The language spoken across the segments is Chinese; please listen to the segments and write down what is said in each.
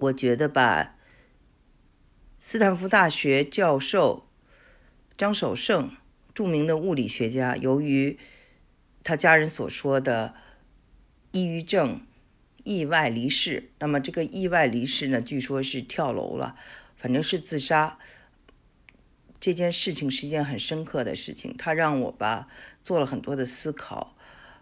我觉得吧，斯坦福大学教授张守胜，著名的物理学家，由于他家人所说的抑郁症意外离世，那么这个意外离世呢，据说是跳楼了，反正是自杀。这件事情是一件很深刻的事情，他让我吧做了很多的思考。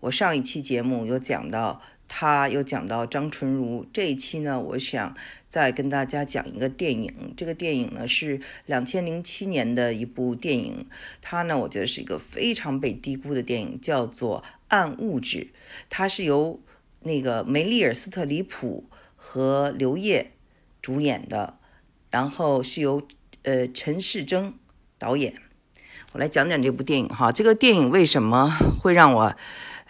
我上一期节目有讲到。他又讲到张纯如这一期呢，我想再跟大家讲一个电影。这个电影呢是两千零七年的一部电影，它呢我觉得是一个非常被低估的电影，叫做《暗物质》。它是由那个梅丽尔·斯特里普和刘烨主演的，然后是由呃陈世贞导演。我来讲讲这部电影哈，这个电影为什么会让我。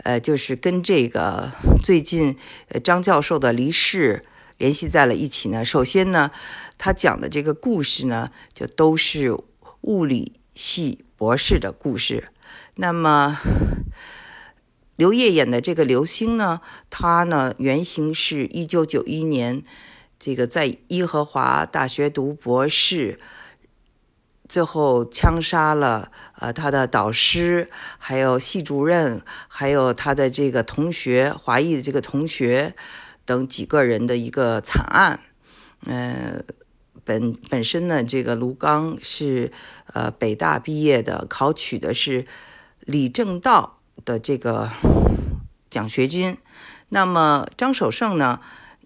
呃，就是跟这个最近呃张教授的离世联系在了一起呢。首先呢，他讲的这个故事呢，就都是物理系博士的故事。那么刘烨演的这个刘星呢，他呢原型是一九九一年这个在耶和华大学读博士。最后枪杀了呃他的导师，还有系主任，还有他的这个同学，华裔的这个同学等几个人的一个惨案。嗯，本本身呢，这个卢刚是呃北大毕业的，考取的是李政道的这个奖学金。那么张守胜呢，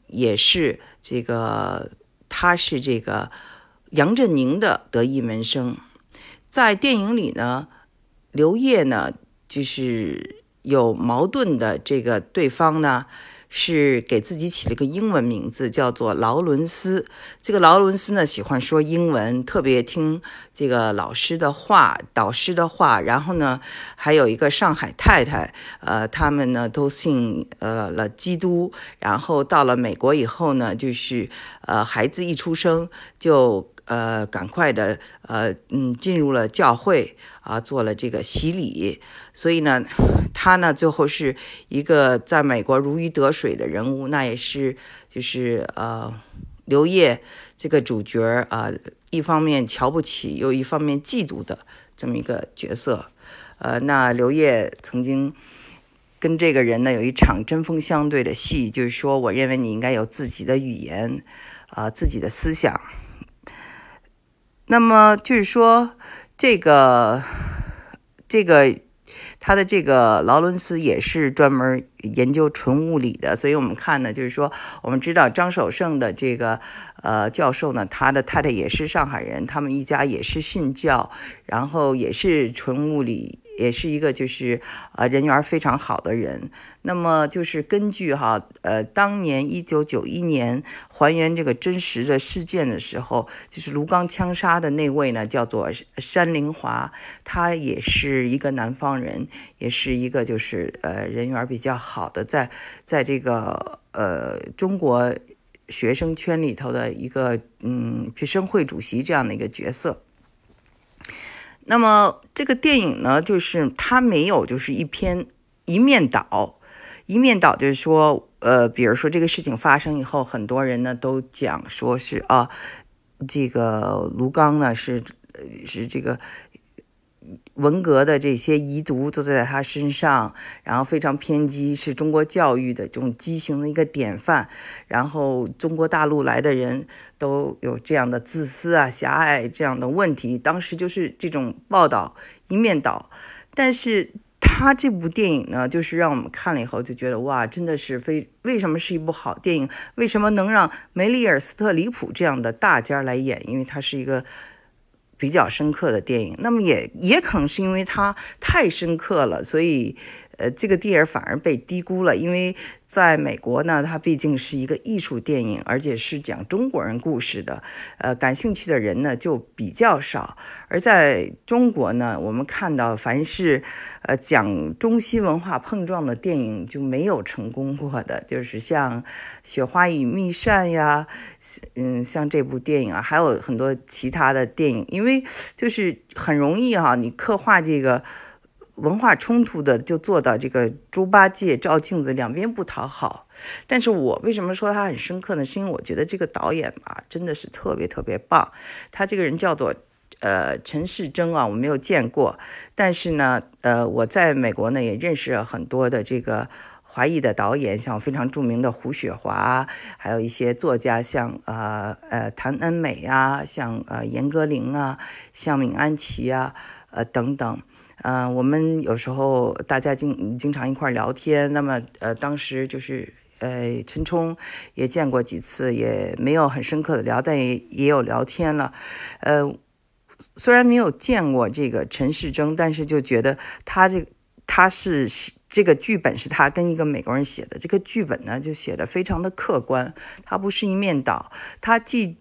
也是这个，他是这个。杨振宁的得意门生，在电影里呢，刘烨呢就是有矛盾的这个对方呢。是给自己起了个英文名字，叫做劳伦斯。这个劳伦斯呢，喜欢说英文，特别听这个老师的话、导师的话。然后呢，还有一个上海太太，呃，他们呢都信呃了基督。然后到了美国以后呢，就是呃，孩子一出生就。呃，赶快的，呃，嗯，进入了教会啊，做了这个洗礼，所以呢，他呢最后是一个在美国如鱼得水的人物，那也是就是呃，刘烨这个主角啊，一方面瞧不起，又一方面嫉妒的这么一个角色，呃，那刘烨曾经跟这个人呢有一场针锋相对的戏，就是说，我认为你应该有自己的语言，啊，自己的思想。那么就是说，这个这个他的这个劳伦斯也是专门研究纯物理的，所以我们看呢，就是说，我们知道张守胜的这个呃教授呢，他的太太也是上海人，他们一家也是信教，然后也是纯物理。也是一个就是呃人缘非常好的人。那么就是根据哈呃当年一九九一年还原这个真实的事件的时候，就是卢刚枪杀的那位呢，叫做山林华，他也是一个南方人，也是一个就是呃人缘比较好的，在在这个呃中国学生圈里头的一个嗯学生会主席这样的一个角色。那么这个电影呢，就是它没有就是一篇一面倒，一面倒就是说，呃，比如说这个事情发生以后，很多人呢都讲说是啊，这个卢刚呢是是这个。文革的这些遗毒都在他身上，然后非常偏激，是中国教育的这种畸形的一个典范。然后中国大陆来的人都有这样的自私啊、狭隘这样的问题。当时就是这种报道一面倒，但是他这部电影呢，就是让我们看了以后就觉得哇，真的是非为什么是一部好电影？为什么能让梅丽尔·斯特里普这样的大家来演？因为他是一个。比较深刻的电影，那么也也可能是因为它太深刻了，所以。呃，这个电影反而被低估了，因为在美国呢，它毕竟是一个艺术电影，而且是讲中国人故事的，呃，感兴趣的人呢就比较少。而在中国呢，我们看到凡是呃讲中西文化碰撞的电影就没有成功过的，就是像《雪花与蜜扇》呀，嗯，像这部电影啊，还有很多其他的电影，因为就是很容易哈，你刻画这个。文化冲突的，就做到这个猪八戒照镜子，两边不讨好。但是我为什么说他很深刻呢？是因为我觉得这个导演吧，真的是特别特别棒。他这个人叫做呃陈世贞啊，我没有见过，但是呢，呃，我在美国呢也认识了很多的这个。华裔的导演，像非常著名的胡雪华，还有一些作家，像呃呃谭恩美啊，像呃严歌苓啊，像闵安琪啊，呃等等，嗯，我们有时候大家经经常一块聊天，那么呃当时就是呃陈冲也见过几次，也没有很深刻的聊，但也也有聊天了，呃，虽然没有见过这个陈世铮，但是就觉得他这他是。这个剧本是他跟一个美国人写的。这个剧本呢，就写的非常的客观，他不是一面倒。他既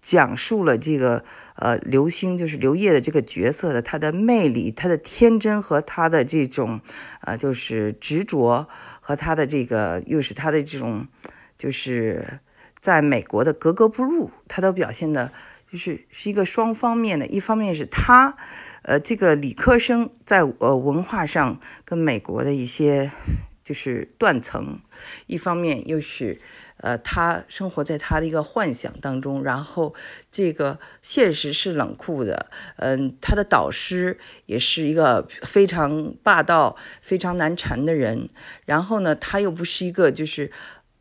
讲述了这个呃刘星，就是刘烨的这个角色的他的魅力、他的天真和他的这种呃就是执着和他的这个又是他的这种就是在美国的格格不入，他都表现的。就是是一个双方面的，一方面是他，呃，这个理科生在呃文化上跟美国的一些就是断层，一方面又是呃他生活在他的一个幻想当中，然后这个现实是冷酷的，嗯，他的导师也是一个非常霸道、非常难缠的人，然后呢，他又不是一个就是。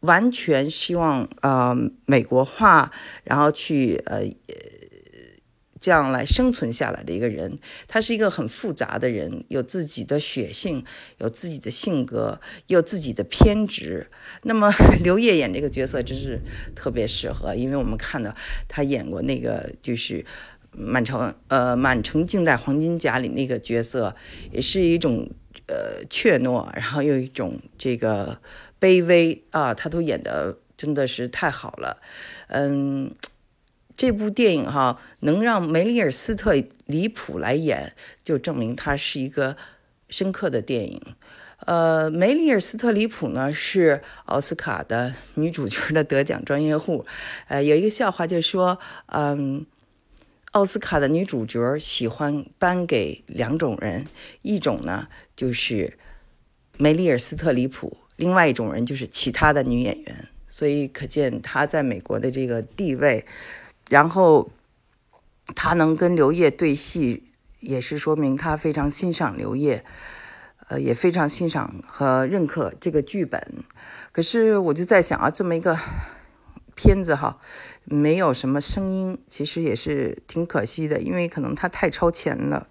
完全希望呃美国化，然后去呃这样来生存下来的一个人，他是一个很复杂的人，有自己的血性，有自己的性格，有自己的偏执。那么 刘烨演这个角色真是特别适合，因为我们看到他演过那个就是满城呃满城尽带黄金甲里那个角色，也是一种呃怯懦，然后又一种这个。卑微啊，他都演的真的是太好了，嗯，这部电影哈能让梅丽尔·斯特里普来演，就证明它是一个深刻的电影。呃，梅丽尔·斯特里普呢是奥斯卡的女主角的得奖专业户。呃，有一个笑话就说，嗯，奥斯卡的女主角喜欢颁给两种人，一种呢就是梅丽尔·斯特里普。另外一种人就是其他的女演员，所以可见她在美国的这个地位。然后他能跟刘烨对戏，也是说明他非常欣赏刘烨，呃，也非常欣赏和认可这个剧本。可是我就在想啊，这么一个片子哈，没有什么声音，其实也是挺可惜的，因为可能它太超前了。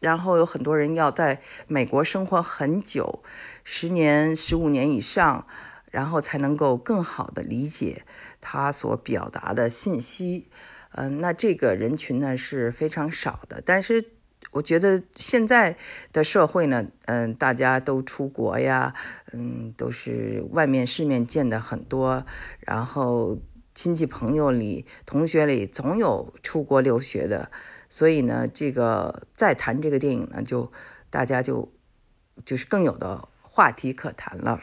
然后有很多人要在美国生活很久，十年、十五年以上，然后才能够更好的理解他所表达的信息。嗯，那这个人群呢是非常少的。但是我觉得现在的社会呢，嗯，大家都出国呀，嗯，都是外面世面见的很多，然后亲戚朋友里、同学里总有出国留学的。所以呢，这个再谈这个电影呢，就大家就就是更有的话题可谈了。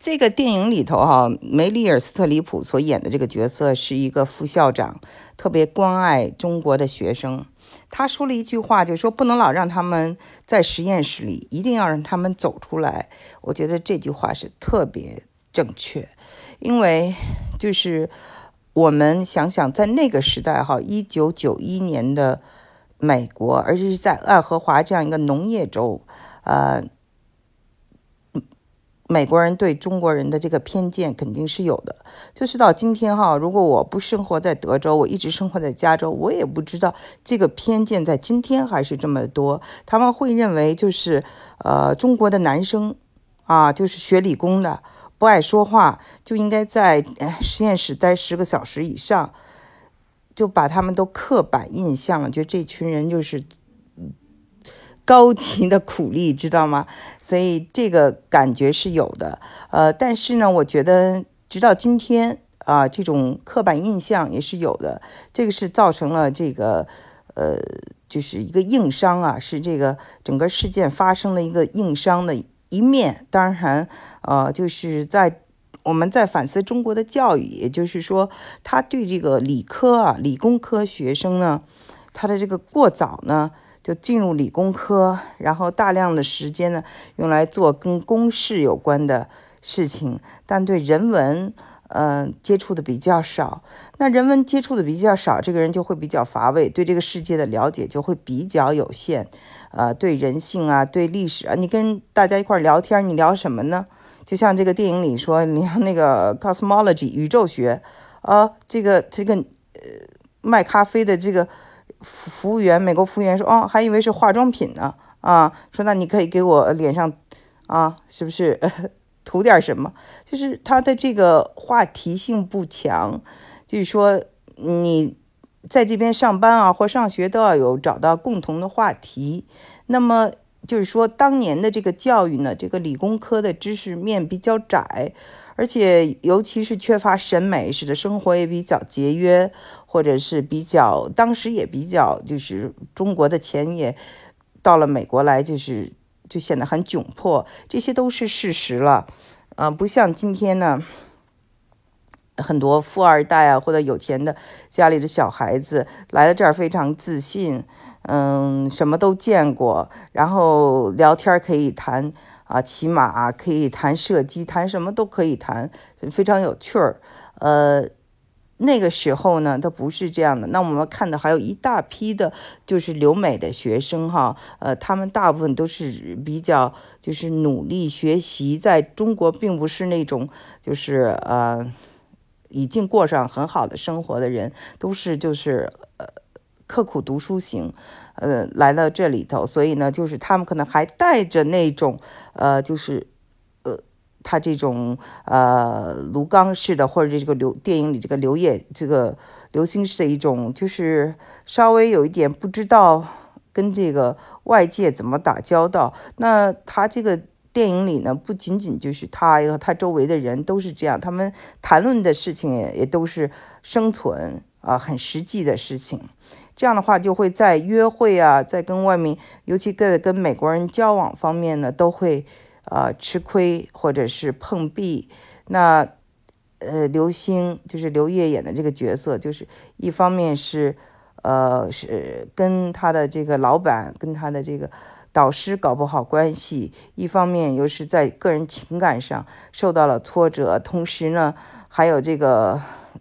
这个电影里头哈，梅丽尔·斯特里普所演的这个角色是一个副校长，特别关爱中国的学生。他说了一句话，就说不能老让他们在实验室里，一定要让他们走出来。我觉得这句话是特别正确，因为就是。我们想想，在那个时代，哈，一九九一年的美国，而且是在爱荷华这样一个农业州，呃，美国人对中国人的这个偏见肯定是有的。就是到今天，哈，如果我不生活在德州，我一直生活在加州，我也不知道这个偏见在今天还是这么多。他们会认为，就是呃，中国的男生啊，就是学理工的。不爱说话就应该在实验室待十个小时以上，就把他们都刻板印象了，觉得这群人就是高级的苦力，知道吗？所以这个感觉是有的。呃，但是呢，我觉得直到今天啊，这种刻板印象也是有的。这个是造成了这个呃，就是一个硬伤啊，是这个整个事件发生了一个硬伤的。一面当然，呃，就是在我们在反思中国的教育，也就是说，他对这个理科啊、理工科学生呢，他的这个过早呢，就进入理工科，然后大量的时间呢用来做跟公式有关的事情，但对人文。嗯，接触的比较少，那人文接触的比较少，这个人就会比较乏味，对这个世界的了解就会比较有限。呃，对人性啊，对历史啊，你跟大家一块聊天，你聊什么呢？就像这个电影里说，你看那个 cosmology 宇宙学，啊，这个这个呃卖咖啡的这个服务员，美国服务员说，哦，还以为是化妆品呢，啊，说那你可以给我脸上，啊，是不是？涂点什么，就是他的这个话题性不强，就是说你在这边上班啊或上学都要有找到共同的话题。那么就是说当年的这个教育呢，这个理工科的知识面比较窄，而且尤其是缺乏审美，使得生活也比较节约，或者是比较当时也比较就是中国的钱也到了美国来就是。就显得很窘迫，这些都是事实了，啊，不像今天呢，很多富二代啊或者有钱的家里的小孩子来到这儿非常自信，嗯，什么都见过，然后聊天可以谈啊骑马，可以谈射击，谈什么都可以谈，非常有趣儿，呃。那个时候呢，他不是这样的。那我们看到还有一大批的，就是留美的学生哈，呃，他们大部分都是比较就是努力学习，在中国并不是那种就是呃已经过上很好的生活的人，都是就是呃刻苦读书型，呃来到这里头，所以呢，就是他们可能还带着那种呃就是。呃他这种呃卢刚式的，或者这个刘电影里这个刘烨这个刘星式的一种，就是稍微有一点不知道跟这个外界怎么打交道。那他这个电影里呢，不仅仅就是他和他周围的人都是这样，他们谈论的事情也都是生存啊，很实际的事情。这样的话，就会在约会啊，在跟外面，尤其在跟美国人交往方面呢，都会。呃，吃亏或者是碰壁，那呃，刘星就是刘烨演的这个角色，就是一方面是呃是跟他的这个老板跟他的这个导师搞不好关系，一方面又是在个人情感上受到了挫折，同时呢，还有这个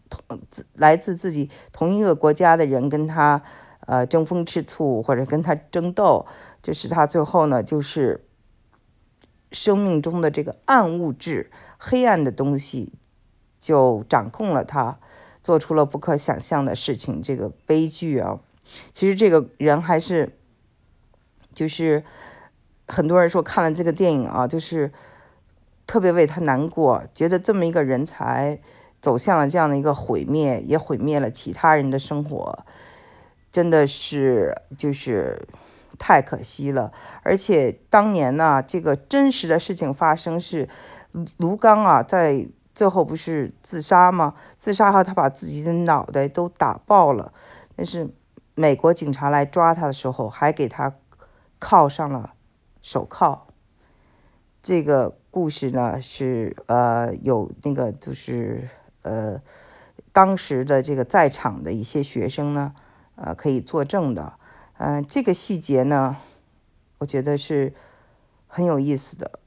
同来自自己同一个国家的人跟他呃争风吃醋或者跟他争斗，这使他最后呢就是。生命中的这个暗物质、黑暗的东西，就掌控了他，做出了不可想象的事情。这个悲剧啊，其实这个人还是，就是很多人说看了这个电影啊，就是特别为他难过，觉得这么一个人才走向了这样的一个毁灭，也毁灭了其他人的生活，真的是就是。太可惜了，而且当年呢，这个真实的事情发生是，卢刚啊，在最后不是自杀吗？自杀后，他把自己的脑袋都打爆了。但是美国警察来抓他的时候，还给他铐上了手铐。这个故事呢，是呃有那个就是呃当时的这个在场的一些学生呢，呃可以作证的。嗯，这个细节呢，我觉得是很有意思的。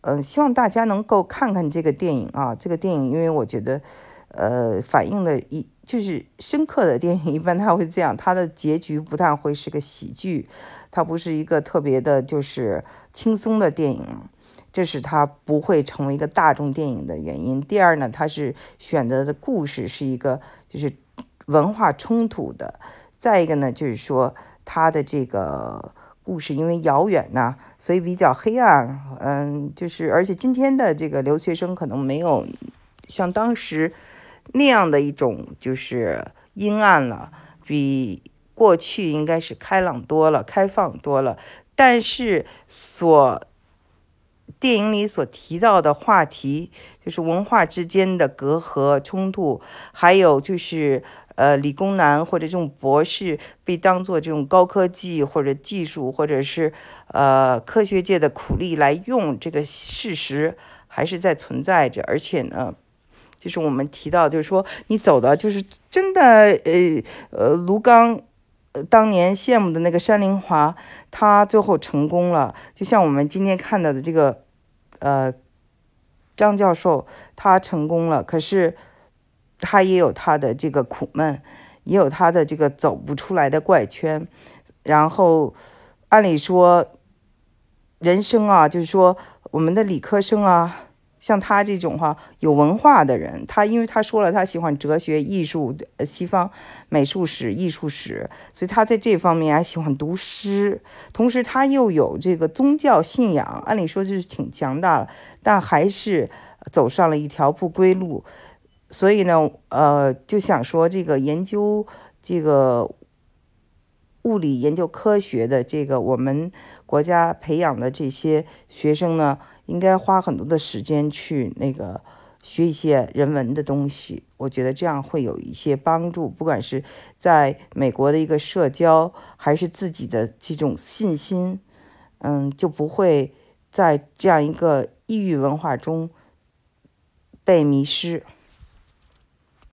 嗯，希望大家能够看看这个电影啊。这个电影，因为我觉得，呃，反映的一就是深刻的电影，一般它会这样，它的结局不但会是个喜剧，它不是一个特别的，就是轻松的电影，这是它不会成为一个大众电影的原因。第二呢，它是选择的故事是一个就是文化冲突的。再一个呢，就是说。他的这个故事因为遥远呐，所以比较黑暗。嗯，就是而且今天的这个留学生可能没有像当时那样的一种就是阴暗了，比过去应该是开朗多了、开放多了。但是所电影里所提到的话题，就是文化之间的隔阂冲突，还有就是。呃，理工男或者这种博士被当做这种高科技或者技术或者是呃科学界的苦力来用，这个事实还是在存在着。而且呢，就是我们提到，就是说你走的就是真的，呃呃，卢刚当年羡慕的那个山林华，他最后成功了。就像我们今天看到的这个，呃，张教授，他成功了，可是他也有他的这个苦闷，也有他的这个走不出来的怪圈。然后，按理说，人生啊，就是说我们的理科生啊。像他这种哈有文化的人，他因为他说了他喜欢哲学、艺术、西方美术史、艺术史，所以他在这方面还喜欢读诗。同时，他又有这个宗教信仰，按理说就是挺强大的，但还是走上了一条不归路。所以呢，呃，就想说这个研究这个物理、研究科学的这个我们国家培养的这些学生呢。应该花很多的时间去那个学一些人文的东西，我觉得这样会有一些帮助，不管是在美国的一个社交，还是自己的这种信心，嗯，就不会在这样一个异域文化中被迷失。